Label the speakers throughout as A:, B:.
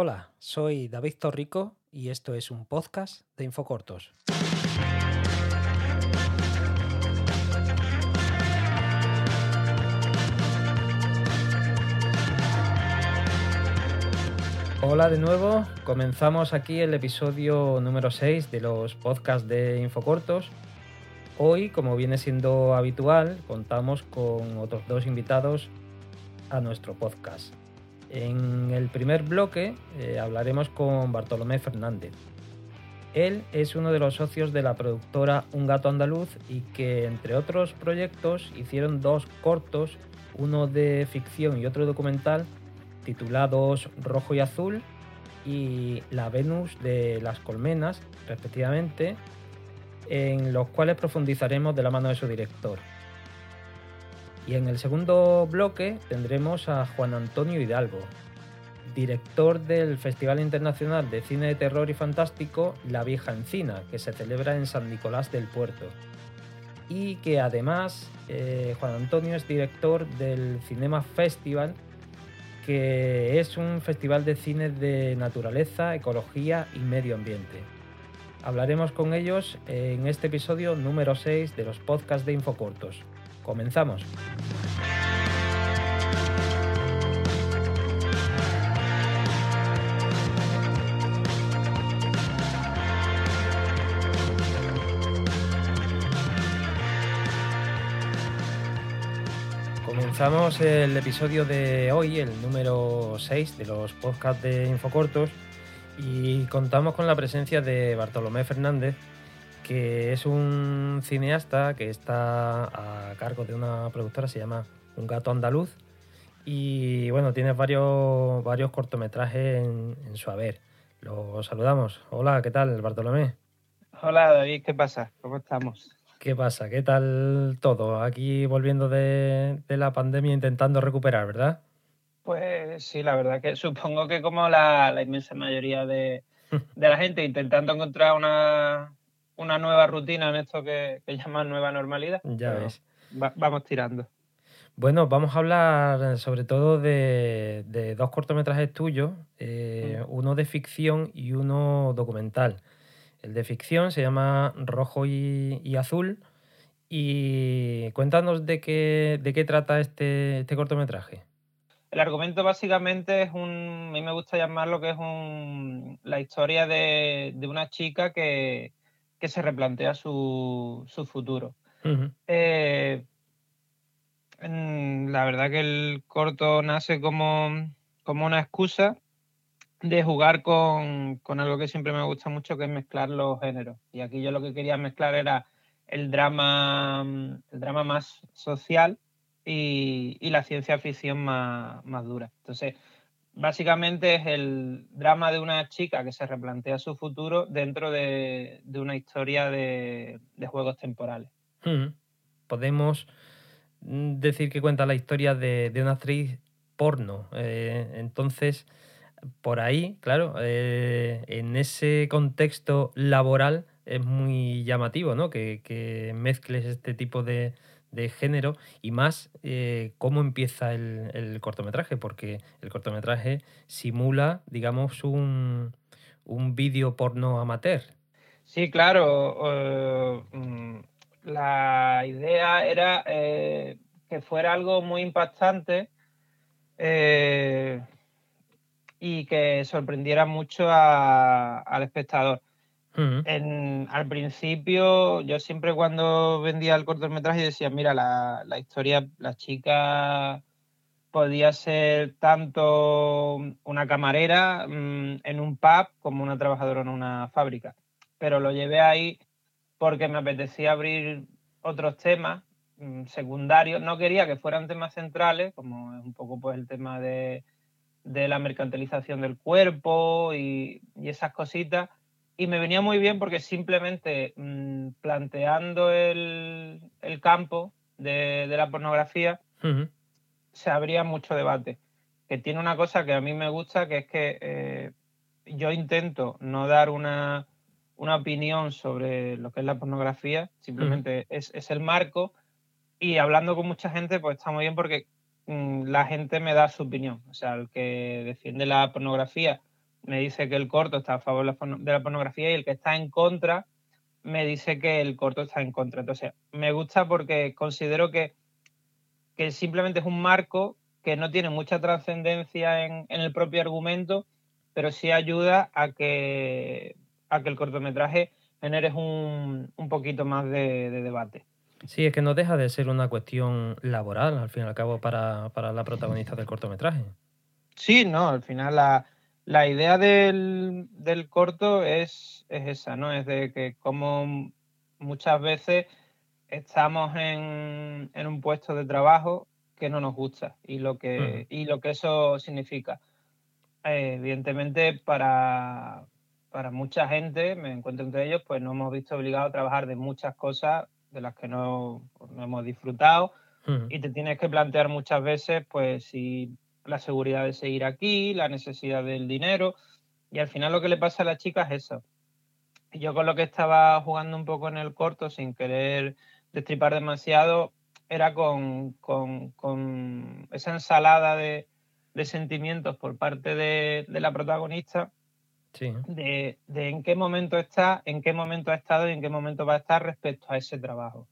A: Hola, soy David Torrico y esto es un podcast de Infocortos. Hola de nuevo, comenzamos aquí el episodio número 6 de los podcasts de Infocortos. Hoy, como viene siendo habitual, contamos con otros dos invitados a nuestro podcast. En el primer bloque eh, hablaremos con Bartolomé Fernández. Él es uno de los socios de la productora Un Gato Andaluz y que, entre otros proyectos, hicieron dos cortos, uno de ficción y otro documental, titulados Rojo y Azul y La Venus de las Colmenas, respectivamente, en los cuales profundizaremos de la mano de su director. Y en el segundo bloque tendremos a Juan Antonio Hidalgo, director del Festival Internacional de Cine de Terror y Fantástico La Vieja Encina, que se celebra en San Nicolás del Puerto. Y que además eh, Juan Antonio es director del Cinema Festival, que es un festival de cine de naturaleza, ecología y medio ambiente. Hablaremos con ellos en este episodio número 6 de los podcasts de Infocortos. Comenzamos. Comenzamos el episodio de hoy, el número 6 de los podcasts de Infocortos, y contamos con la presencia de Bartolomé Fernández, que es un cineasta que está a cargo de una productora, se llama Un Gato Andaluz, y bueno, tiene varios, varios cortometrajes en, en su haber. Lo saludamos. Hola, ¿qué tal, Bartolomé?
B: Hola, David, ¿qué pasa? ¿Cómo estamos?
A: ¿Qué pasa? ¿Qué tal todo? Aquí volviendo de, de la pandemia intentando recuperar, ¿verdad?
B: Pues sí, la verdad que supongo que como la, la inmensa mayoría de, de, la gente intentando encontrar una, una nueva rutina en esto que, que llaman nueva normalidad.
A: Ya ves.
B: Va, vamos tirando.
A: Bueno, vamos a hablar sobre todo de, de dos cortometrajes tuyos, eh, mm. uno de ficción y uno documental. El de ficción se llama Rojo y, y Azul. Y cuéntanos de qué, de qué trata este, este cortometraje.
B: El argumento básicamente es un, a mí me gusta llamarlo que es un, la historia de, de una chica que, que, se replantea su, su futuro. Uh -huh. eh, la verdad que el corto nace como, como una excusa de jugar con, con, algo que siempre me gusta mucho, que es mezclar los géneros. Y aquí yo lo que quería mezclar era el drama, el drama más social y, y la ciencia ficción más, más, dura. Entonces, básicamente es el drama de una chica que se replantea su futuro dentro de, una historia de, juegos temporales.
A: Podemos decir que cuenta la historia de, de una actriz porno. Eh, entonces, por ahí, claro, eh, en ese contexto laboral es muy llamativo, ¿no? Que, que mezcles este tipo de, de, género y más eh, cómo empieza el, el, cortometraje, porque el cortometraje simula, digamos, un, un vídeo porno amateur.
B: Sí, claro. Uh, la idea era eh, que fuera algo muy impactante. Eh, y que sorprendiera mucho al espectador. Al principio, yo siempre cuando vendía el cortometraje decía, mira, la, historia, la chica podía ser tanto una camarera mmm, en un pub como una trabajadora en una fábrica. Pero lo llevé ahí porque me apetecía abrir otros temas mmm, secundarios. No quería que fueran temas centrales, como es un poco pues el tema de la mercantilización del cuerpo y, esas cositas. Y me venía muy bien porque simplemente mmm, planteando el, el campo de, de, la pornografía uh -huh. se abría mucho debate. Que tiene una cosa que a mí me gusta, que es que eh, yo intento no dar una, una, opinión sobre lo que es la pornografía, simplemente uh -huh. es, es el marco. Y hablando con mucha gente, pues está muy bien porque Mm, la gente me da su opinión. O sea, el que defiende la pornografía me dice que el corto está a favor de la pornografía y el que está en contra me dice que el corto está en contra. Entonces, me gusta porque considero que, que simplemente es un marco que no tiene mucha trascendencia en, el propio argumento, pero sí ayuda a que, a que el cortometraje genere un, un poquito más de, debate.
A: Sí, es que no deja de ser una cuestión laboral, al fin y al cabo, para, para la protagonista del cortometraje.
B: Sí, no, al final la, la idea del, del corto es, es, esa, ¿no? Es de que como muchas veces estamos en, en, un puesto de trabajo que no nos gusta y lo que, y lo que eso significa. Eh, evidentemente, para, para mucha gente, me encuentro entre ellos, pues nos hemos visto obligados a trabajar de muchas cosas de las que no, no hemos disfrutado y te tienes que plantear muchas veces, pues si la seguridad de seguir aquí, la necesidad del dinero. Y al final lo que le pasa a la chica es eso. Yo con lo que estaba jugando un poco en el corto, sin querer destripar demasiado, era con, esa ensalada de, sentimientos por parte de, la protagonista, de, en qué momento está, en qué momento ha estado y en qué momento va a estar respecto a ese trabajo.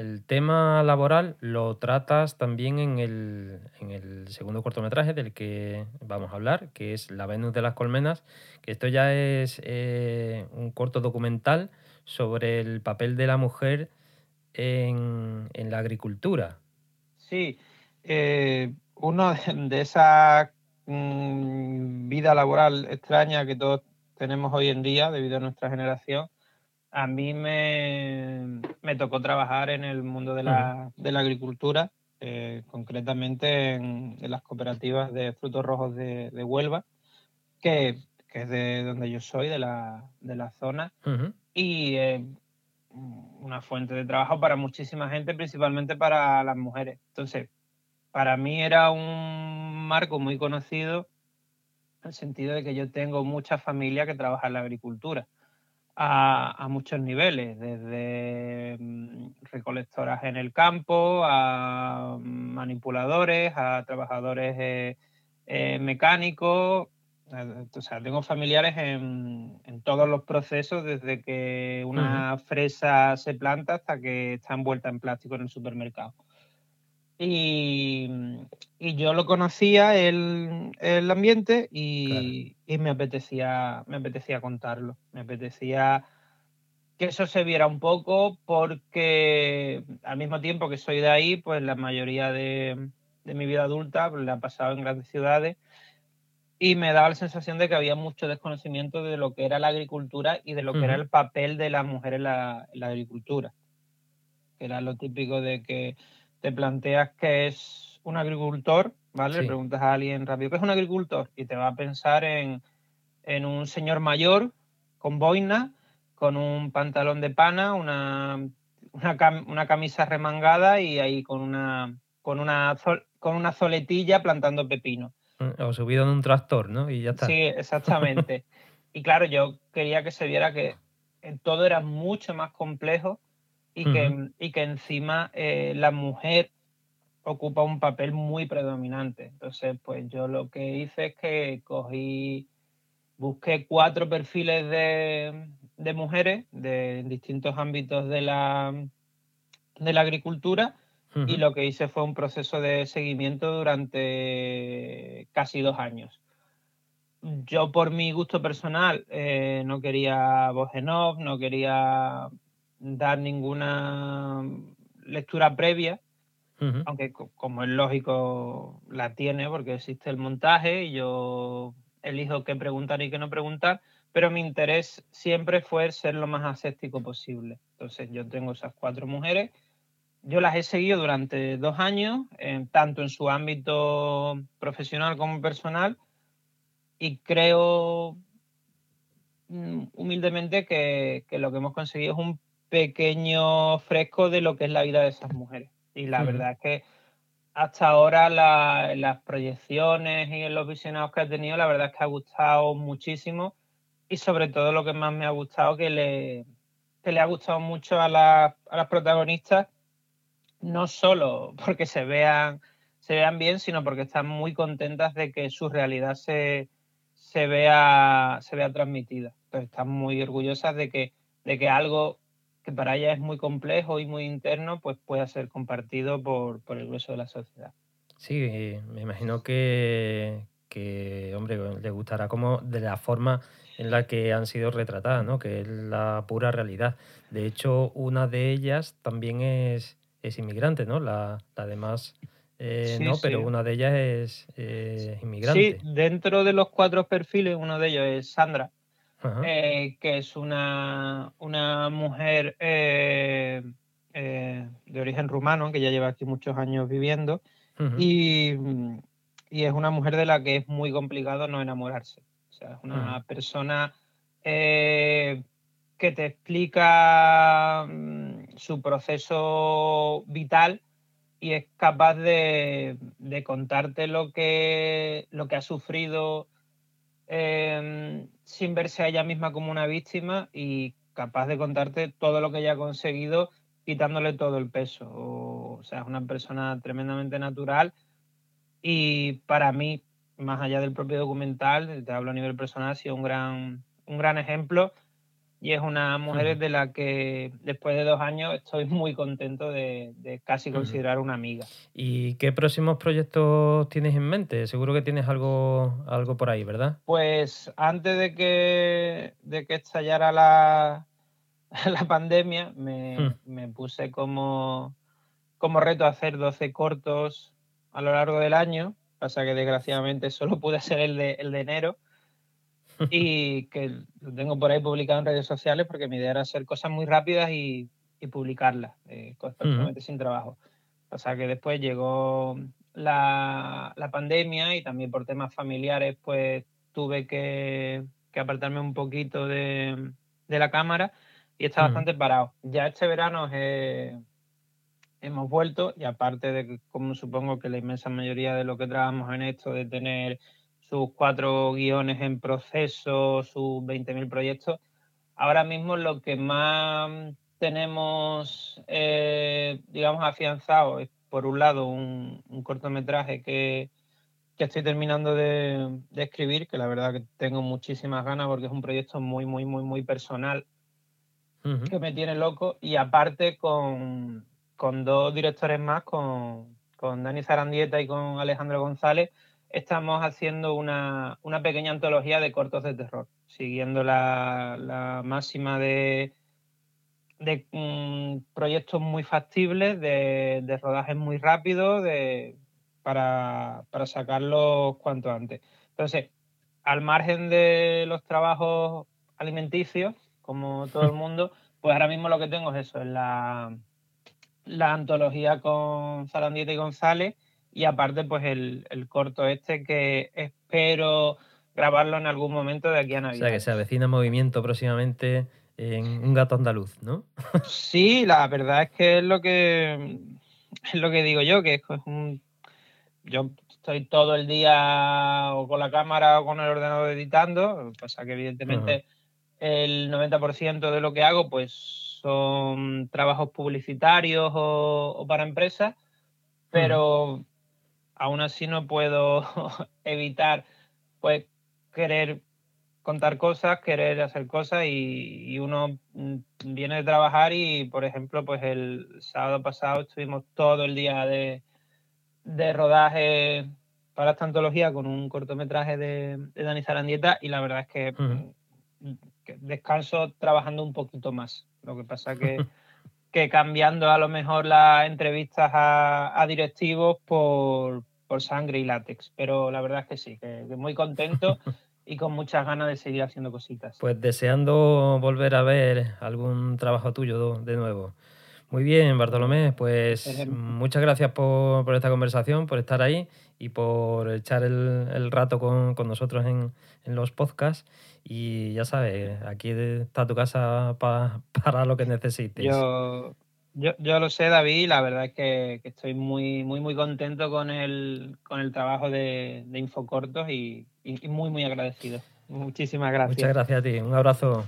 A: El tema laboral lo tratas también en el, segundo cortometraje del que vamos a hablar, que es La Venus de las Colmenas, que esto ya es eh, un corto documental sobre el papel de la mujer en, la agricultura.
B: Sí, eh, uno de esa mm, vida laboral extraña que todos tenemos hoy en día debido a nuestra generación a mí me, tocó trabajar en el mundo de la, agricultura, eh, concretamente en, las cooperativas de frutos rojos de, Huelva, que, es de donde yo soy, de la, zona, y eh, una fuente de trabajo para muchísima gente, principalmente para las mujeres. Entonces, para mí era un marco muy conocido en el sentido de que yo tengo mucha familia que trabaja en la agricultura a, muchos niveles, desde mm, recolectoras en el campo, a manipuladores, a trabajadores eh, eh, mecánicos. Eh, o sea, tengo familiares en, todos los procesos, desde que una fresa se planta hasta que está envuelta en plástico en el supermercado. Y, yo lo conocía el, el ambiente y, me apetecía me apetecía contarlo. Me apetecía que eso se viera un poco porque al mismo tiempo que soy de ahí pues la mayoría de, mi vida adulta pues, la he pasado en grandes ciudades y me daba la sensación de que había mucho desconocimiento de lo que era la agricultura y de lo que era el papel de la mujer en la, en la agricultura que era lo típico de que te planteas que es un agricultor, ¿vale? Le preguntas a alguien rápido, ¿qué es un agricultor? Y te va a pensar en, un señor mayor con boina, con un pantalón de pana, una, una, camisa remangada y ahí con una, con una, con una zoletilla plantando pepino.
A: Mm, o subido en un tractor, ¿no? Y ya está.
B: Sí, exactamente. y claro, yo quería que se viera que todo era mucho más complejo y, que, y que encima eh, la mujer ocupa un papel muy predominante. Entonces, pues yo lo que hice es que cogí, busqué cuatro perfiles de, de mujeres de distintos ámbitos de la, de la agricultura y lo que hice fue un proceso de seguimiento durante casi dos años. Yo por mi gusto personal eh, no quería voz no quería dar ninguna lectura previa, aunque como es lógico la tiene porque existe el montaje y yo elijo qué preguntar y qué no preguntar, pero mi interés siempre fue ser lo más aséptico posible. Entonces yo tengo esas cuatro mujeres, yo las he seguido durante dos años, tanto en su ámbito profesional como personal, y creo mm, humildemente que, que lo que hemos conseguido es un pequeño fresco de lo que es la vida de esas mujeres. Y la verdad es que hasta ahora las proyecciones y los visionados que ha tenido, la verdad es que ha gustado muchísimo y sobre todo lo que más me ha gustado, que le, que le ha gustado mucho a, a las protagonistas, no solo porque se vean, se vean bien, sino porque están muy contentas de que su realidad se, se vea, se vea transmitida. Entonces están muy orgullosas de que, de que algo que para ella es muy complejo y muy interno, pues pueda ser compartido por, por el grueso de la sociedad.
A: Sí, me imagino que, que, hombre, le gustará como de la forma en la que han sido retratadas, ¿no? Que es la pura realidad. De hecho, una de ellas también es, es inmigrante, ¿no? La, la demás eh, no, pero una de ellas es eh, inmigrante.
B: Sí, dentro de los cuatro perfiles, uno de ellos es Sandra, eh, que es una, una mujer de origen rumano, que ya lleva aquí muchos años viviendo, y, y, es una mujer de la que es muy complicado no enamorarse. O sea, es una persona que te explica mm, su proceso vital y es capaz de, contarte lo que, lo que ha sufrido em, sin verse a ella misma como una víctima y capaz de contarte todo lo que ella ha conseguido quitándole todo el peso. O, sea, es una persona tremendamente natural y para mí, más allá del propio documental, te hablo a nivel personal, ha sido un gran, un gran ejemplo y es una mujer de la que después de dos años estoy muy contento de, casi considerar una amiga.
A: ¿Y qué próximos proyectos tienes en mente? Seguro que tienes algo, algo por ahí, ¿verdad?
B: Pues antes de que, de que estallara la, la pandemia, me, hmm. puse como, como reto hacer 12 cortos a lo largo del año, pasa que desgraciadamente solo pude hacer el de, el de enero y que lo tengo por ahí publicado en redes sociales porque mi idea era hacer cosas muy rápidas y, y publicarlas, eh, constantemente sin trabajo. O sea que después llegó la, la, pandemia y también por temas familiares pues tuve que, que apartarme un poquito de, de, la cámara y está bastante parado. Ya este verano hemos vuelto y aparte de que como supongo que la inmensa mayoría de lo que trabajamos en esto de tener sus cuatro guiones en proceso, sus 20.000 proyectos. Ahora mismo lo que más tenemos, eh, digamos, afianzado es, por un lado, un, cortometraje que, estoy terminando de, escribir, que la verdad que tengo muchísimas ganas porque es un proyecto muy, muy, muy, muy personal que me tiene loco. Y aparte con, dos directores más, con, con Dani Zarandieta y con Alejandro González, estamos haciendo una, pequeña antología de cortos de terror, siguiendo la, máxima de, de mm, proyectos muy factibles, de, de rodajes muy rápidos, de, para, para sacarlos cuanto antes. Entonces, al margen de los trabajos alimenticios, como todo el mundo, pues ahora mismo lo que tengo es eso, es la, la antología con Zarandieta y González y aparte pues el, corto este que espero grabarlo en algún momento de aquí a Navidad.
A: O sea, que se avecina movimiento próximamente en Un gato andaluz, ¿no?
B: sí, la verdad es que es lo que es lo que digo yo, que es un yo estoy todo el día o con la cámara o con el ordenador editando, pasa que evidentemente el 90% de lo que hago pues son trabajos publicitarios o, para empresas, pero aún así no puedo evitar pues querer contar cosas, querer hacer cosas y, uno mm, viene de trabajar y, por ejemplo, pues el sábado pasado estuvimos todo el día de, rodaje para esta antología con un cortometraje de, de Dani Zarandieta y la verdad es que, mm, descanso trabajando un poquito más. Lo que pasa que, que cambiando a lo mejor las entrevistas a directivos por, por sangre y látex. Pero la verdad es que sí, que, muy contento y con muchas ganas de seguir haciendo cositas.
A: Pues deseando volver a ver algún trabajo tuyo de nuevo. Muy bien, Bartolomé, pues muchas gracias por, esta conversación, por estar ahí y por echar el, rato con, nosotros en, los podcasts. Y ya sabes, aquí está tu casa para lo que necesites.
B: Yo, yo, yo lo sé, David, la verdad es que, estoy muy, muy, muy contento con el, con el trabajo de, de Infocortos y, y, muy, muy agradecido. Muchísimas gracias.
A: Muchas gracias a ti. Un abrazo.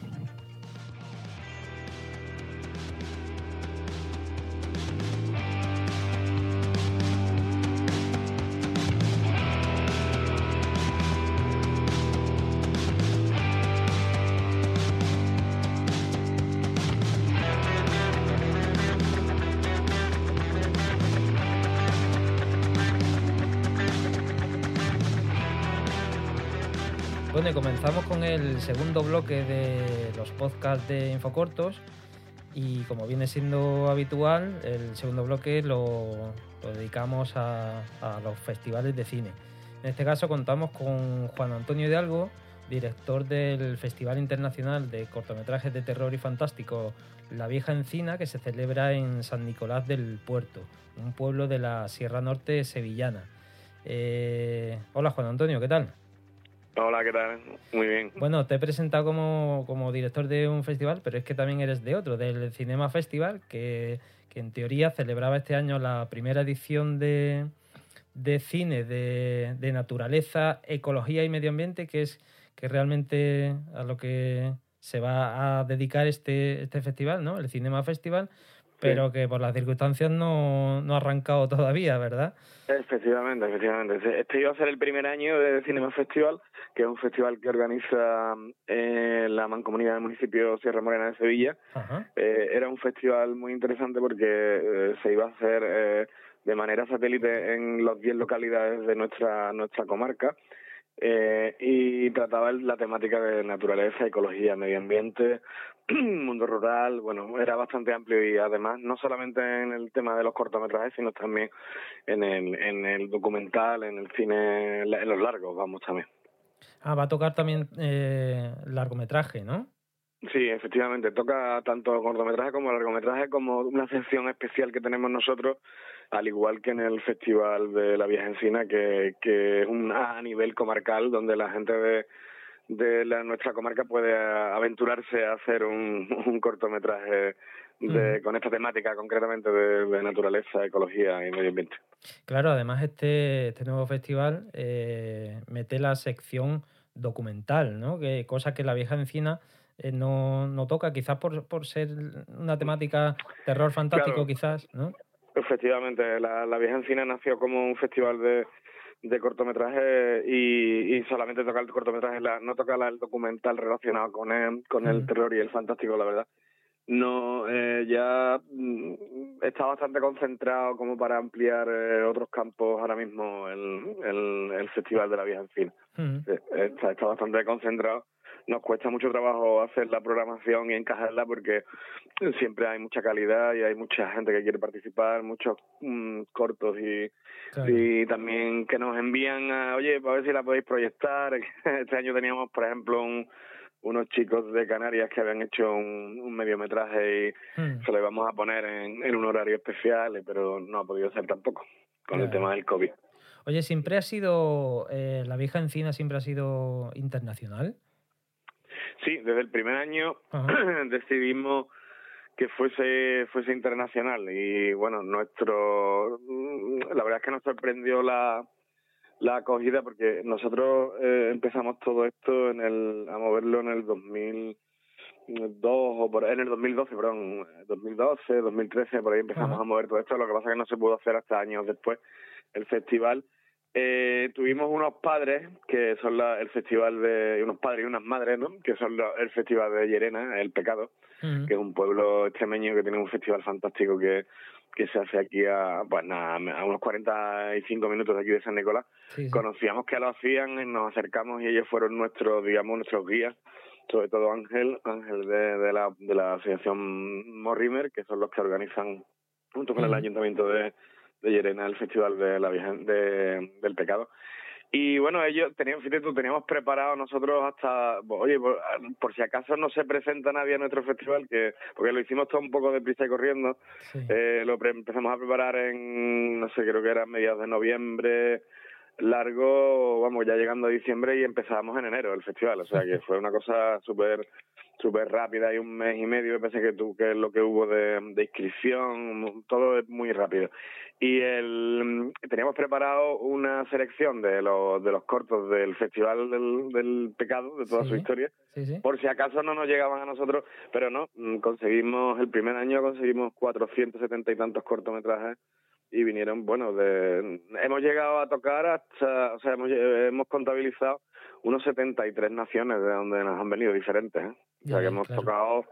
A: Segundo bloque de los podcasts de Infocortos. Y como viene siendo habitual, el segundo bloque lo, dedicamos a, a, los festivales de cine. En este caso contamos con Juan Antonio Hidalgo, director del Festival Internacional de Cortometrajes de Terror y Fantástico La Vieja Encina, que se celebra en San Nicolás del Puerto, un pueblo de la Sierra Norte sevillana. Eh, hola Juan Antonio, ¿qué tal?
C: Hola, ¿qué tal? Muy bien.
A: Bueno, te he presentado como, como, director de un festival, pero es que también eres de otro, del Cinema Festival, que, que en teoría celebraba este año la primera edición de, de cine de, de, naturaleza, ecología y medio ambiente, que es que realmente a lo que se va a dedicar este, este festival, ¿no? El Cinema Festival, pero que por las circunstancias no, no ha arrancado todavía, ¿verdad?
C: Efectivamente, efectivamente. Este iba a ser el primer año de Cinema Festival, que es un festival que organiza eh, la mancomunidad del municipio Sierra Morena de Sevilla. Eh, era un festival muy interesante porque eh, se iba a hacer eh, de manera satélite en las 10 localidades de nuestra, nuestra comarca. Eh, y trataba la temática de naturaleza, ecología, medio ambiente, mundo rural, bueno, era bastante amplio y además no solamente en el tema de los cortometrajes, sino también en el, en el documental, en el cine, en los largos, vamos también.
A: Ah, va a tocar también eh, largometraje, ¿no?
C: Sí, efectivamente, toca tanto cortometraje como largometraje como una sección especial que tenemos nosotros, al igual que en el Festival de la Vieja Encina, que, que es un a nivel comarcal, donde la gente de, de la, nuestra comarca puede aventurarse a hacer un, un cortometraje de, con esta temática concretamente de, naturaleza, ecología y medio ambiente.
A: Claro, además este, este nuevo festival eh, mete la sección documental, ¿no? Que cosa que la Vieja Encina eh, no, no toca, quizás por, por ser una temática terror fantástico, quizás, ¿no?
C: Efectivamente, la, la Vieja Encina nació como un festival de, de cortometraje y, y solamente toca el cortometraje, la, no toca el documental relacionado con el, con el terror y el fantástico, la verdad. No, eh, ya mm, está bastante concentrado como para ampliar eh, otros campos ahora mismo el, el, el Festival de la Vieja Encina. Eh, está, está bastante concentrado nos cuesta mucho trabajo hacer la programación y encajarla porque siempre hay mucha calidad y hay mucha gente que quiere participar, muchos mm, cortos y, y también que nos envían a, oye, a ver si la podéis proyectar. Este año teníamos, por ejemplo, un, unos chicos de Canarias que habían hecho un, un mediometraje y hmm. se lo íbamos a poner en, en, un horario especial, pero no ha podido ser tampoco con el tema del COVID.
A: Oye, ¿siempre ha sido, eh, la vieja encina siempre ha sido internacional?
C: Sí, desde el primer año decidimos que fuese fuese internacional y bueno, nuestro la verdad es que nos sorprendió la la acogida porque nosotros eh, empezamos todo esto en el a moverlo en el 2002 o por en el 2012, perdón, 2012, 2013 por ahí empezamos a mover todo esto, lo que pasa es que no se pudo hacer hasta años después el festival eh, tuvimos unos padres que son la, el festival de unos padres y unas madres, ¿no? Que son el festival de Llerena, el Pecado, que es un pueblo extremeño que tiene un festival fantástico que que se hace aquí a pues nada, a unos 45 minutos de aquí de San Nicolás. Conocíamos que lo hacían, nos acercamos y ellos fueron nuestros, digamos, nuestros guías sobre todo Ángel, Ángel de, de la de la asociación Morrimer, que son los que organizan junto con el ayuntamiento de, de Llerena, el Festival de la Virgen de, del Pecado. Y bueno, ellos tenían, fíjate tú, teníamos preparado nosotros hasta, oye, por, si acaso no se presenta nadie a nuestro festival, que porque lo hicimos todo un poco de prisa y corriendo, eh, lo empezamos a preparar en, no sé, creo que era mediados de noviembre, largo, vamos, ya llegando a diciembre y empezábamos en enero el festival, o sea que fue una cosa súper súper rápida y un mes y medio, me parece que tú que es lo que hubo de, de inscripción, todo es muy rápido. Y el teníamos preparado una selección de los de los cortos del Festival del, del Pecado, de toda su historia, por si acaso no nos llegaban a nosotros, pero no, mm, conseguimos, el primer año conseguimos 470 y tantos cortometrajes y vinieron, bueno, de, hemos llegado a tocar hasta, o sea, hemos, hemos contabilizado unos 73 naciones de donde nos han venido diferentes, ¿eh? o sea, que hemos tocado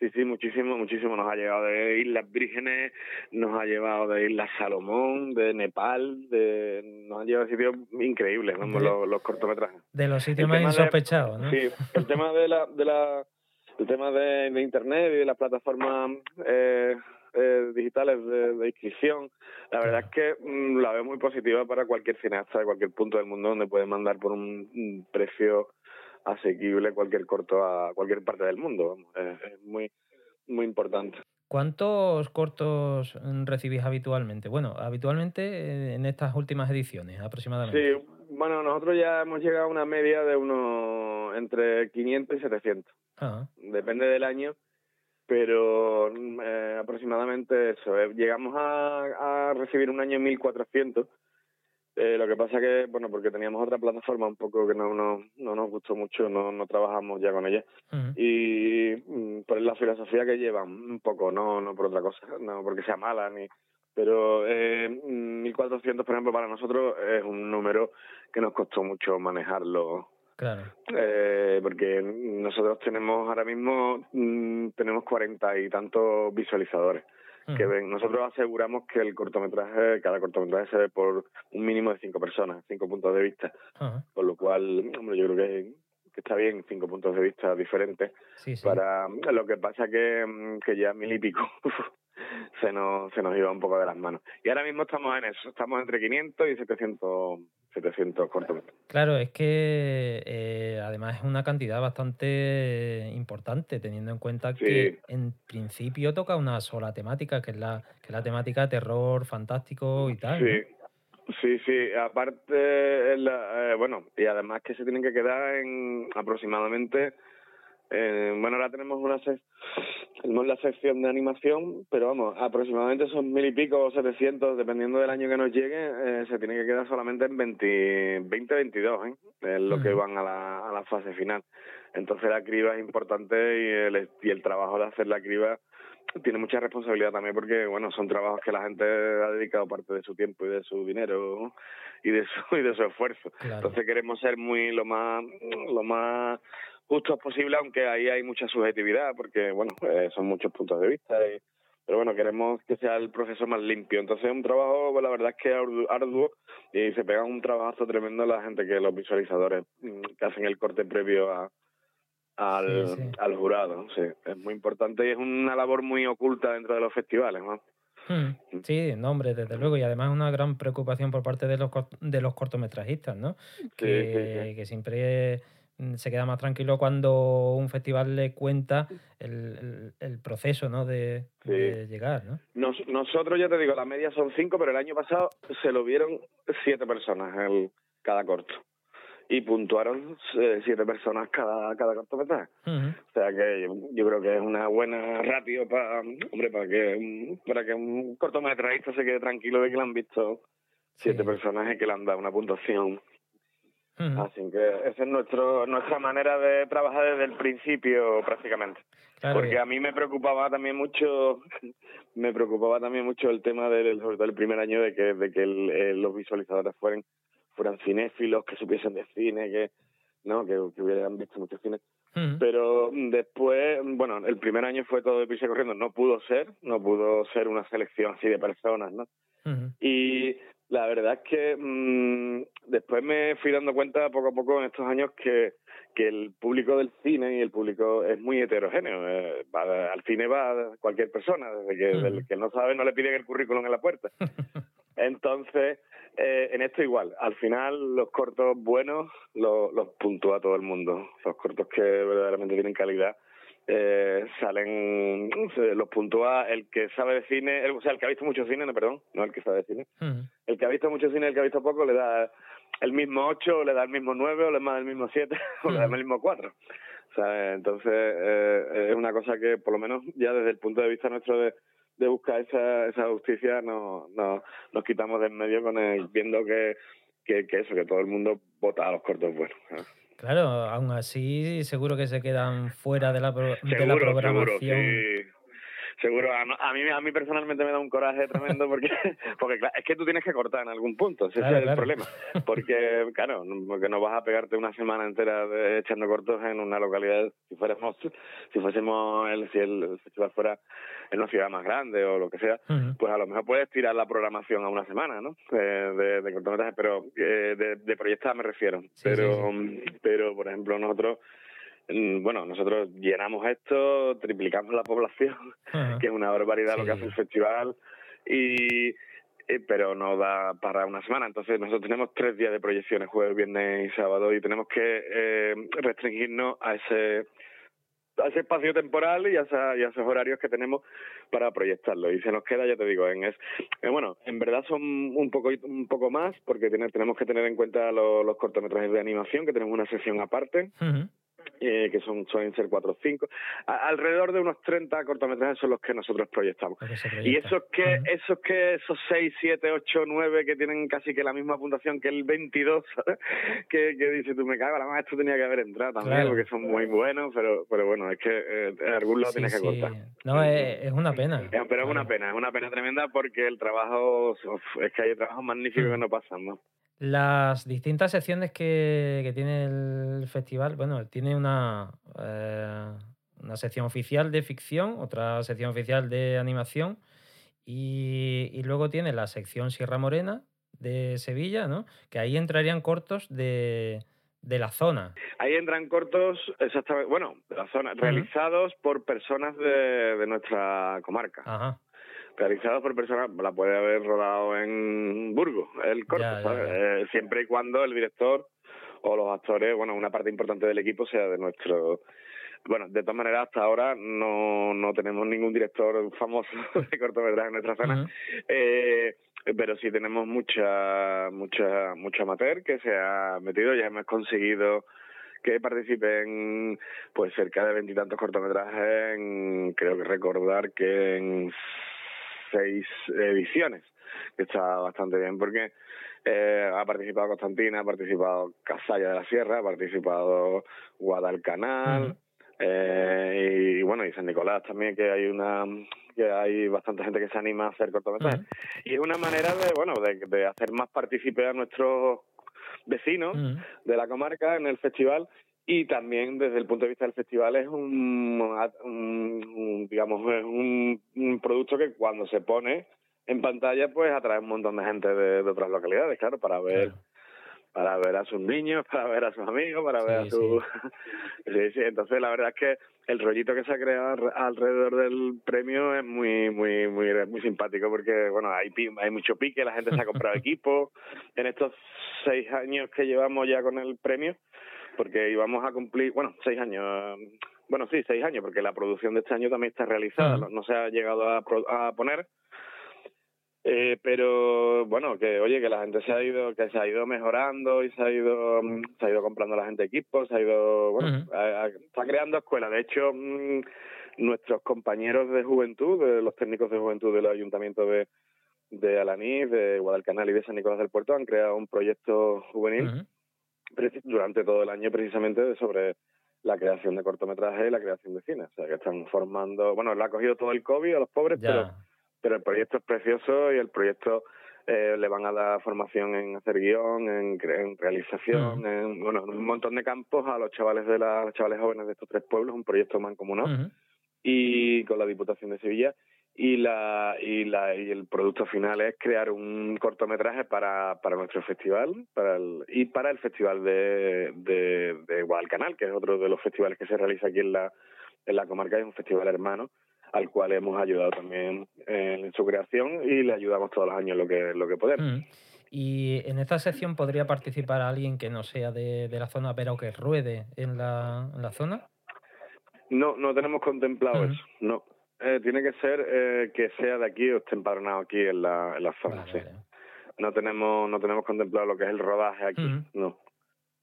C: Sí, sí, muchísimo, muchísimo. Nos ha llegado de Islas Vírgenes, nos ha llevado de Islas Salomón, de Nepal, de nos han llevado a sitios increíbles, vamos, los, cortometrajes.
A: De los sitios más insospechados, ¿no?
C: Sí, el tema de la, de la, el tema de, internet y de las plataformas eh, eh, digitales de, inscripción, la verdad es que mm, la veo muy positiva para cualquier cineasta de cualquier punto del mundo donde puede mandar por un precio asequible cualquier corto a cualquier parte del mundo. Es, muy, muy importante.
A: ¿Cuántos cortos recibís habitualmente? Bueno, habitualmente eh, en estas últimas ediciones aproximadamente.
C: Sí, bueno, nosotros ya hemos llegado a una media de unos entre 500 y 700. Ah. Depende del año, pero eh, aproximadamente eso. Eh, llegamos a, a recibir un año 1400 eh, lo que pasa que, bueno, porque teníamos otra plataforma un poco que no, no, no nos gustó mucho, no, no trabajamos ya con ella. Y mm, por la filosofía que llevan, un poco, no, no por otra cosa, no porque sea mala ni... Pero eh, 1.400, por ejemplo, para nosotros es un número que nos costó mucho manejarlo.
A: Claro.
C: Eh, porque nosotros tenemos ahora mismo, mm, tenemos cuarenta y tantos visualizadores que ven. Nosotros aseguramos que el cortometraje, cada cortometraje se ve por un mínimo de cinco personas, cinco puntos de vista. Por lo cual, hombre, yo creo que, está bien cinco puntos de vista diferentes. Para lo que pasa que, que ya mil y pico se nos, se nos iba un poco de las manos. Y ahora mismo estamos en eso, estamos entre 500 y 700 700 cortometrajes.
A: Claro, es que eh, además es una cantidad bastante importante, teniendo en cuenta que en principio toca una sola temática, que es la, que la temática terror, fantástico y tal.
C: Sí. Sí, sí, aparte, eh, bueno, y además que se tienen que quedar en aproximadamente eh, bueno, ahora tenemos una tenemos la sección de animación, pero vamos, aproximadamente son mil y pico o setecientos, dependiendo del año que nos llegue, eh, se tiene que quedar solamente en 20, 20 22, ¿eh? Es lo que van a la, a la fase final. Entonces la criba es importante y el, y el trabajo de hacer la criba tiene mucha responsabilidad también porque bueno son trabajos que la gente ha dedicado parte de su tiempo y de su dinero y de su y de su esfuerzo entonces queremos ser muy lo más lo más justo es posible, aunque ahí hay mucha subjetividad, porque, bueno, eh, son muchos puntos de vista. pero bueno, queremos que sea el proceso más limpio. Entonces es un trabajo, pues, la verdad es que arduo y se pega un trabajo tremendo la gente que los visualizadores mm, que hacen el corte previo a, al, al jurado. Sí, es muy importante y es una labor muy oculta dentro de los festivales. ¿no?
A: Hmm. Mm. Sí, no, hombre, desde luego. Y además una gran preocupación por parte de los, de los cortometrajistas, ¿no? que, que siempre se queda más tranquilo cuando un festival le cuenta el, el, proceso ¿no? de, llegar. ¿no?
C: nosotros, ya te digo, la media son cinco, pero el año pasado se lo vieron siete personas el, cada corto. Y puntuaron eh, siete personas cada, cada cortometraje. O sea que yo, creo que es una buena ratio para, hombre, para que, para que un cortometrajista se quede tranquilo de que le han visto siete personas y que le han dado una puntuación Así que esa es nuestro, nuestra manera de trabajar desde el principio prácticamente. Porque a mí me preocupaba también mucho, me preocupaba también mucho el tema del, sobre todo el primer año de que, de que los visualizadores fueran, fueran cinéfilos, que supiesen de cine, que, ¿no? que, hubieran visto mucho cine. Pero después, bueno, el primer año fue todo de prisa corriendo, no pudo ser, no pudo ser una selección así de personas, ¿no? Y la verdad es que mmm, después me fui dando cuenta poco a poco en estos años que, que el público del cine y el público es muy heterogéneo. Eh, al cine va cualquier persona, desde que el que no sabe no le piden el currículum en la puerta. Entonces, eh, en esto igual. Al final, los cortos buenos los, los puntúa todo el mundo. Los cortos que verdaderamente tienen calidad eh, salen, los puntúa el que sabe de cine, o sea, el que ha visto mucho cine, no, perdón, no el que sabe de cine. El que ha visto mucho cine, el que ha visto poco, le da el mismo 8, o le da el mismo 9, o le da el mismo 7, o le da el mismo 4. O sea, entonces eh, es una cosa que, por lo menos, ya desde el punto de vista nuestro de, de buscar esa, esa justicia, no, no, nos quitamos de en medio con el, viendo que, que, que eso, que todo el mundo vota a los cortos buenos.
A: Claro, aún así seguro que se quedan fuera de la, de la programación.
C: seguro. A, mí, a mí personalmente me da un coraje tremendo porque, porque es que tú tienes que cortar en algún punto, ese es el problema. Porque, claro, porque no vas a pegarte una semana entera de, echando cortos en una localidad, si fuéramos, si fuésemos, el, si el festival fuera en una ciudad más grande o lo que sea, pues a lo mejor puedes tirar la programación a una semana, ¿no? de, de cortometrajes, pero eh, de, de proyectar me refiero. pero, pero, por ejemplo, nosotros bueno, nosotros llenamos esto, triplicamos la población, que es una barbaridad lo que hace el festival, y eh, pero no da para una semana. Entonces nosotros tenemos tres días de proyecciones, jueves, viernes y sábado, y tenemos que eh, restringirnos a ese a ese espacio temporal y a, esos horarios que tenemos para proyectarlo. Y se nos queda ya te digo en es eh, bueno en verdad son un poco un poco más porque tenemos que tener en cuenta los, cortometrajes de animación que tenemos una sección aparte eh, que son suelen ser cuatro o cinco. alrededor de unos 30 cortometrajes son los que nosotros proyectamos. Y esos que, esos que, esos 6, 7, 8, 9 que tienen casi que la misma puntuación que el 22, que, que dice tú me cago, la más esto tenía que haber entrado también, porque son muy buenos, pero, pero bueno, es que eh, algún lado tienes que cortar.
A: No, es, una pena.
C: pero es una pena, es una pena tremenda porque el trabajo, es que hay trabajos magníficos que no pasan, ¿no?
A: Las distintas secciones que, que tiene el festival, bueno, tiene una, eh, una sección oficial de ficción, otra sección oficial de animación y, y, luego tiene la sección Sierra Morena de Sevilla, ¿no? Que ahí entrarían cortos de, de la zona.
C: Ahí entran cortos, exactamente, bueno, de la zona, realizados por personas de, de nuestra comarca. Ajá realizado por personas, la puede haber rodado en Burgos, el corto, eh, siempre y cuando el director o los actores, bueno, una parte importante del equipo sea de nuestro... Bueno, de todas maneras, hasta ahora no, no tenemos ningún director famoso de cortometraje en nuestra zona, eh, pero sí tenemos mucha, mucha, mucha amateur que se ha metido, ya hemos conseguido que participen pues cerca de veintitantos cortometrajes en, creo que recordar que en seis ediciones, que está bastante bien porque eh, ha participado Constantina, ha participado Casalla de la Sierra, ha participado Guadalcanal, eh, y, bueno, y San Nicolás también, que hay una que hay bastante gente que se anima a hacer cortometrajes. Y es una manera de, bueno, de, de hacer más partícipe a nuestros vecinos de la comarca en el festival y también desde el punto de vista del festival es un, digamos un, un, producto que cuando se pone en pantalla pues atrae un montón de gente de, otras localidades claro para ver para ver a sus niños para ver a sus amigos para ver a sus sí. sí entonces la verdad es que el rollito que se ha creado alrededor del premio es muy muy muy muy simpático porque bueno hay hay mucho pique la gente se ha comprado equipo en estos seis años que llevamos ya con el premio porque íbamos a cumplir, bueno, seis años, bueno, sí, seis años, porque la producción de este año también está realizada, no, se ha llegado a, a poner, eh, pero bueno, que oye, que la gente se ha ido, que se ha ido mejorando y se ha ido, se ha ido comprando la gente equipos, se ha ido, bueno, está creando escuelas. De hecho, mm, nuestros compañeros de juventud, de los técnicos de juventud del ayuntamiento de, de Alanís, de Guadalcanal y de San Nicolás del Puerto han creado un proyecto juvenil durante todo el año precisamente sobre la creación de cortometrajes y la creación de cine. O sea, que están formando, bueno, le ha cogido todo el COVID a los pobres, pero, pero el proyecto es precioso y el proyecto eh, le van a dar formación en hacer guion, en, en realización, en bueno, un montón de campos a los chavales de la, los chavales jóvenes de estos tres pueblos, un proyecto mancomunado. Y con la Diputación de Sevilla y la y la y el producto final es crear un cortometraje para para nuestro festival para el, y para el festival de, de, de Guadalcanal que es otro de los festivales que se realiza aquí en la en la comarca es un festival hermano al cual hemos ayudado también en su creación y le ayudamos todos los años lo que lo que podemos. Mm.
A: y en esta sección podría participar alguien que no sea de, de la zona pero que ruede en la, en la zona
C: no no tenemos contemplado eso no eh, tiene que ser eh, que sea de aquí o esté empadronado aquí en la, en la zona, sí. No tenemos, no tenemos contemplado lo que es el rodaje aquí, no.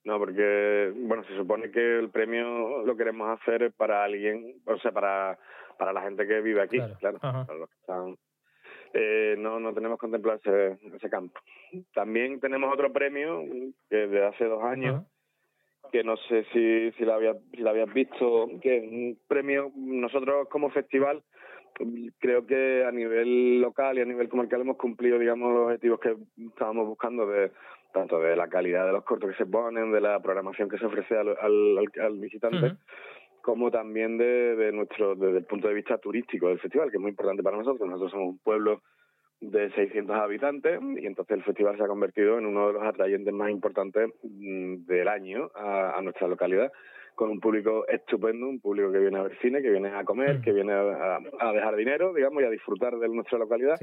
C: No, porque, bueno, se supone que el premio lo queremos hacer para alguien, o sea, para, para la gente que vive aquí, claro, para los que están... Eh, no, no tenemos contemplado ese, ese campo. También tenemos otro premio que de hace dos años, que no sé si, si, la habías, si la habías visto, que es un premio, nosotros como festival creo que a nivel local y a nivel comarcal hemos cumplido, digamos, los objetivos que estábamos buscando de tanto de la calidad de los cortos que se ponen, de la programación que se ofrece al, al, visitante, como también de, de nuestro, desde el punto de vista turístico del festival, que es muy importante para nosotros. Nosotros somos un pueblo de 600 habitantes y entonces el festival se ha convertido en uno de los atrayentes más importantes mm, del año a nuestra localidad con un público estupendo, un público que viene a ver cine, que viene a comer, que viene a, dejar dinero, digamos, y a disfrutar de nuestra localidad.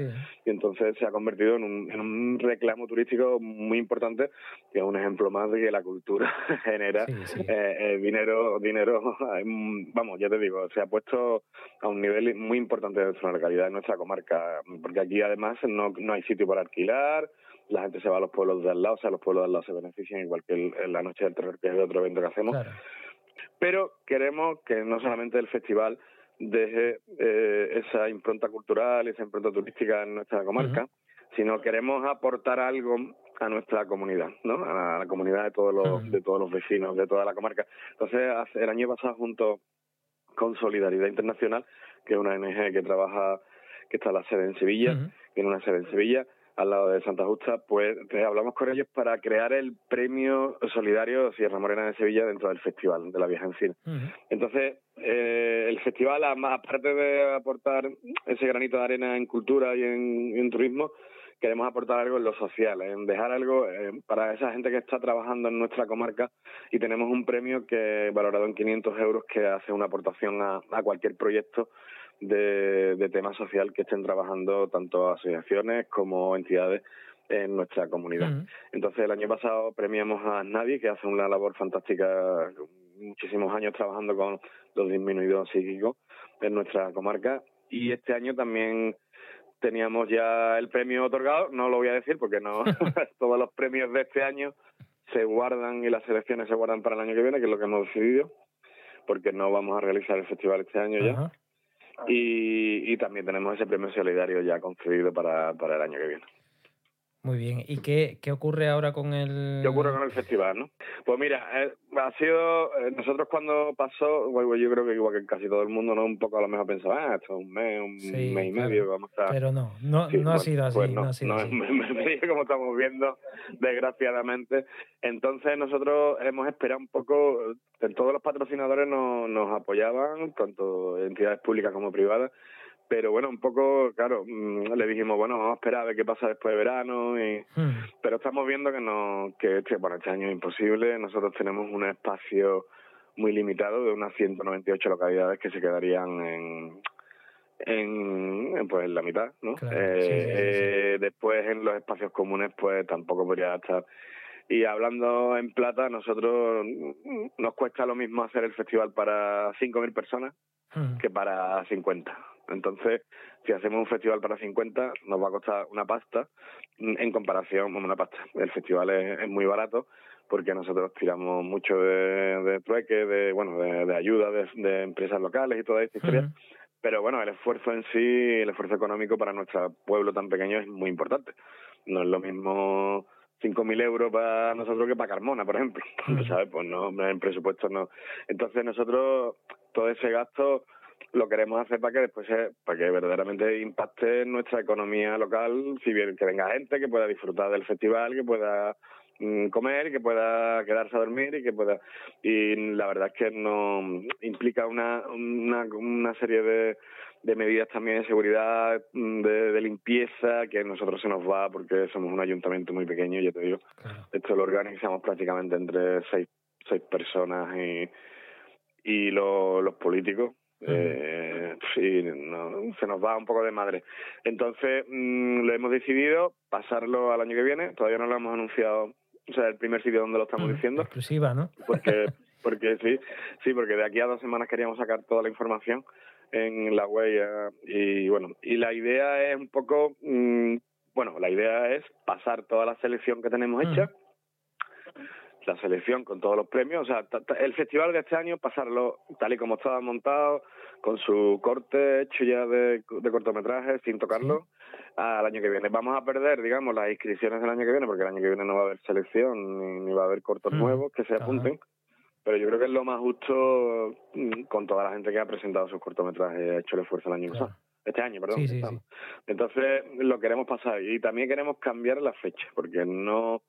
C: Y entonces se ha convertido en un, en un reclamo turístico muy importante, que es un ejemplo más de que la cultura genera eh, eh, dinero, dinero, vamos, ya te digo, se ha puesto a un nivel muy importante de nuestra localidad, en nuestra comarca, porque aquí además no, no hay sitio para alquilar, la gente se va a los pueblos de al lado, o sea, los pueblos de al lado se benefician igual que en la Noche del Terror, que es otro evento que hacemos. Pero queremos que no solamente el festival deje eh, esa impronta cultural, esa impronta turística en nuestra comarca, sino queremos aportar algo a nuestra comunidad, ¿no? A la, comunidad de todos los de todos los vecinos de toda la comarca. Entonces, el año pasado junto con Solidaridad Internacional, que es una ONG que trabaja que está la sede en Sevilla, tiene una sede en Sevilla, al lado de Santa Justa, pues hablamos con ellos para crear el premio solidario Sierra Morena de Sevilla dentro del festival de la Vieja en Cine. Entonces, eh, el festival, aparte de aportar ese granito de arena en cultura y en, turismo, queremos aportar algo en lo social, en dejar algo eh, para esa gente que está trabajando en nuestra comarca y tenemos un premio que valorado en 500 euros que hace una aportación a cualquier proyecto de, de tema social que estén trabajando tanto asociaciones como entidades en nuestra comunidad. Entonces, el año pasado premiamos a Nadie, que hace una labor fantástica, muchísimos años trabajando con los disminuidos psíquicos en nuestra comarca. Y este año también teníamos ya el premio otorgado, no lo voy a decir porque no todos los premios de este año se guardan y las selecciones se guardan para el año que viene, que es lo que hemos decidido, porque no vamos a realizar el festival este año ya. Y, y también tenemos ese premio solidario ya concedido para, para el año que viene.
A: Muy bien. ¿Y qué, qué ocurre ahora con el...?
C: ¿Qué ocurre con el festival, no? Pues mira, eh, ha sido... Eh, nosotros cuando pasó, bueno, yo creo que igual que casi todo el mundo, ¿no? Un poco a lo mejor pensaba, ah, esto es un mes, un mes y medio, vamos a.
A: Pero no, no, no ha sido así, pues no, ha sido así.
C: como estamos viendo, desgraciadamente. Entonces nosotros hemos esperado un poco... Todos los patrocinadores nos, nos apoyaban, tanto entidades públicas como privadas, pero bueno, un poco, claro, mm, le dijimos, bueno, vamos a esperar a ver qué pasa después de verano, y, hmm. pero estamos viendo que no, que este, bueno, este año es imposible, nosotros tenemos un espacio muy limitado de unas 198 localidades que se quedarían en, en, pues en la mitad, ¿no? eh, después en los espacios comunes pues tampoco podría estar y hablando en plata nosotros mm, nos cuesta lo mismo hacer el festival para 5.000 personas hmm. que para 50 entonces, si hacemos un festival para 50, nos va a costar una pasta en comparación, con una pasta. El festival es, muy barato porque nosotros tiramos mucho de, de trueque, de bueno, de, ayuda de, empresas locales y toda esta historia. Pero bueno, el esfuerzo en sí, el esfuerzo económico para nuestro pueblo tan pequeño es muy importante. No es lo mismo 5.000 euros para nosotros que para Carmona, por ejemplo. ¿Sabes? Pues no, en presupuesto no. Entonces nosotros, todo ese gasto lo queremos hacer para que después para que verdaderamente impacte en nuestra economía local, si bien que venga gente que pueda disfrutar del festival, que pueda mm, comer, que pueda quedarse a dormir y que pueda y la verdad es que no implica una una, una serie de, de medidas también de seguridad, mm, de, de, limpieza, que a nosotros se nos va porque somos un ayuntamiento muy pequeño, ya te digo. Esto lo organizamos prácticamente entre seis, seis personas y, y los políticos eh, sí, no, se nos va un poco de madre. Entonces, mm, lo hemos decidido pasarlo al año que viene. Todavía no lo hemos anunciado, o sea, el primer sitio donde lo estamos mm, diciendo.
A: Exclusiva, ¿no?
C: Porque, porque sí, sí, porque de aquí a dos semanas queríamos sacar toda la información en la huella y bueno, y la idea es un poco, mm, bueno, la idea es pasar toda la selección que tenemos hecha la selección con todos los premios. O sea, el festival de este año, pasarlo tal y como estaba montado, con su corte hecho ya de, de cortometraje, sin tocarlo, al año que viene. Vamos a perder, digamos, las inscripciones del año que viene, porque el año que viene no va a haber selección ni, va a haber cortos mm. nuevos que se apunten. Pero yo creo que es lo más justo mm, con toda la gente que ha presentado sus cortometrajes ha hecho el esfuerzo el año pasado. este año, perdón. Entonces lo queremos pasar y también queremos cambiar la fecha porque no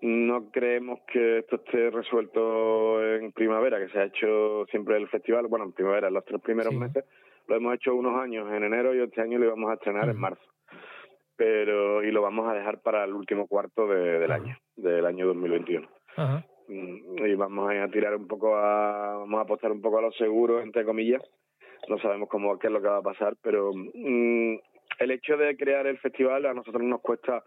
C: no creemos que esto esté resuelto en primavera, que se ha hecho siempre el festival, bueno, en primavera, en los tres primeros meses, lo hemos hecho unos años en enero y este año lo íbamos a estrenar en marzo. Pero, y lo vamos a dejar para el último cuarto del año, del año 2021. Ajá. Mm, y vamos a tirar un poco a, vamos a apostar un poco a lo seguro, entre comillas. No sabemos cómo, qué es lo que va a pasar, pero mm, el hecho de crear el festival a nosotros nos cuesta,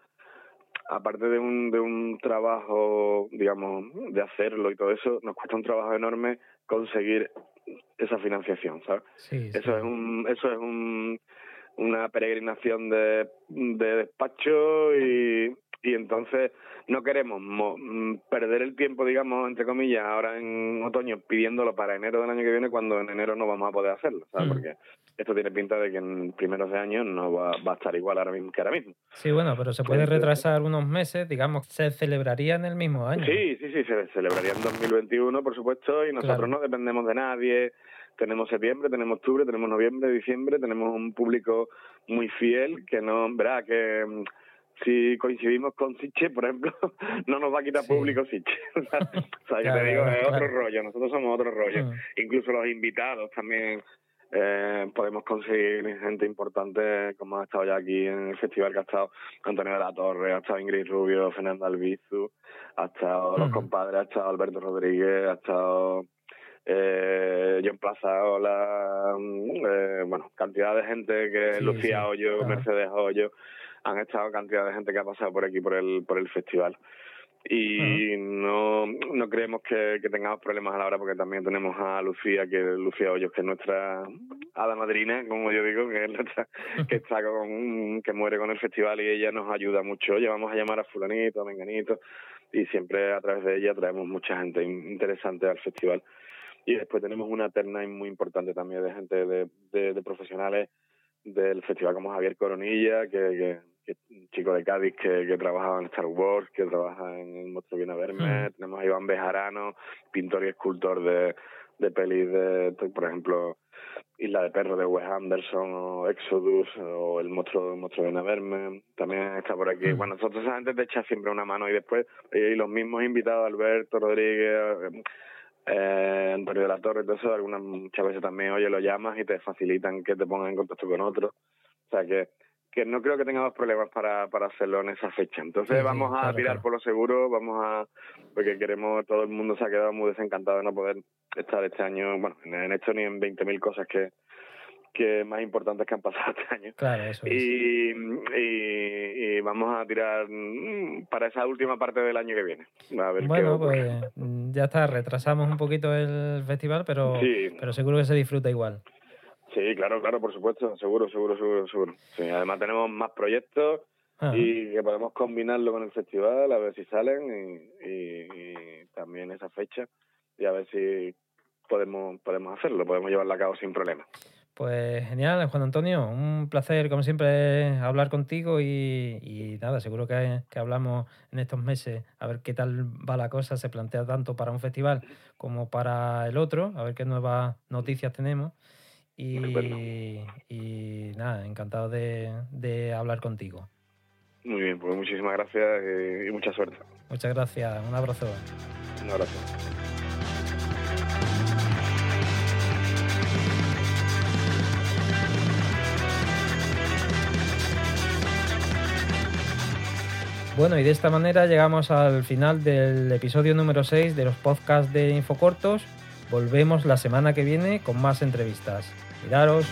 C: aparte de un, de un trabajo, digamos, de hacerlo y todo eso, nos cuesta un trabajo enorme conseguir esa financiación, ¿sabes? Eso es un, eso es un, una peregrinación de, de despacho y, y entonces no queremos mm, perder el tiempo, digamos, entre comillas, ahora en otoño pidiéndolo para enero del año que viene cuando en enero no vamos a poder hacerlo, ¿sabes? Mm. Porque esto tiene pinta de que en primeros de año no va, a estar igual ahora mismo que ahora mismo.
A: Sí, bueno, pero se puede retrasar unos meses, digamos, se celebraría en el mismo año.
C: Sí, sí, sí, se celebraría en 2021, por supuesto, y nosotros no dependemos de nadie. Tenemos septiembre, tenemos octubre, tenemos noviembre, diciembre, tenemos un público muy fiel que no, verá que mm, si coincidimos con Siche, por ejemplo, no nos va a quitar público Siche. o sea, que te digo, es otro rollo, nosotros somos otro rollo. Mm. Incluso los invitados también eh, podemos conseguir gente importante, como ha estado ya aquí en el festival, que ha estado Antonio de la Torre, ha estado Ingrid Rubio, Fernando Albizu, ha estado los mm. compadres, ha estado Alberto Rodríguez, ha estado eh, John Plaza, hola, mm, eh, bueno, cantidad de gente que Lucía Hoyo, Mercedes Hoyo, han estado cantidad de gente que ha pasado por aquí por el por el festival. Y no, no creemos que, que, tengamos problemas a la hora porque también tenemos a Lucía que Lucía Hoyos que es nuestra hada madrina como yo digo que es nuestra, que está con que muere con el festival y ella nos ayuda mucho. Oye vamos a llamar a fulanito a menganito y siempre a través de ella traemos mucha gente interesante al festival. Y después tenemos una terna muy importante también de gente de, de, profesionales del festival como Javier Coronilla que que, un chico de Cádiz que, que trabajaba en Star Wars, que trabaja en El Monstruo Viene a Verme, mm. tenemos a Iván Bejarano, pintor y escultor de, de pelis de, por ejemplo, Isla de Perro de Wes Anderson o Exodus o El Monstruo, el monstruo Viene a Verme, también está por aquí. Mm. Bueno, nosotros antes te echa siempre una mano y después, y los mismos invitados, Alberto Rodríguez, eh, Antonio de la Torre, todo eso, algunas muchas veces también, oye, lo llamas y te facilitan que te pongan en contacto con otros. O sea que que no creo que tengamos problemas para, para hacerlo en esa fecha. Entonces vamos a tirar por lo seguro, vamos a, porque queremos, todo el mundo se ha quedado muy desencantado de no poder estar este año, bueno, en esto ni en 20.000 cosas que, que más importantes que han pasado este año.
A: Claro, eso
C: y, y, vamos a tirar mm, para esa última parte del año que viene.
A: bueno, pues ya está, retrasamos un poquito el festival, pero, pero seguro que se disfruta igual.
C: Sí, claro, claro, por supuesto, seguro, seguro, seguro, seguro. Sí, además tenemos más proyectos y que podemos combinarlo con el festival, a ver si salen y, también esa fecha y a ver si podemos podemos hacerlo, podemos llevarlo a cabo sin problema.
A: Pues genial, Juan Antonio, un placer como siempre hablar contigo y, nada, seguro que, que, hablamos en estos meses a ver qué tal va la cosa, se plantea tanto para un festival como para el otro, a ver qué nuevas noticias tenemos. Y, nada, encantado de, hablar contigo.
C: Muy bien, pues muchísimas gracias eh, y mucha suerte.
A: Muchas gracias, un abrazo.
C: Un abrazo.
A: Bueno, y de esta manera llegamos al final del episodio número 6 de los podcasts de Infocortos. Volvemos la semana que viene con más entrevistas. Cuidaros.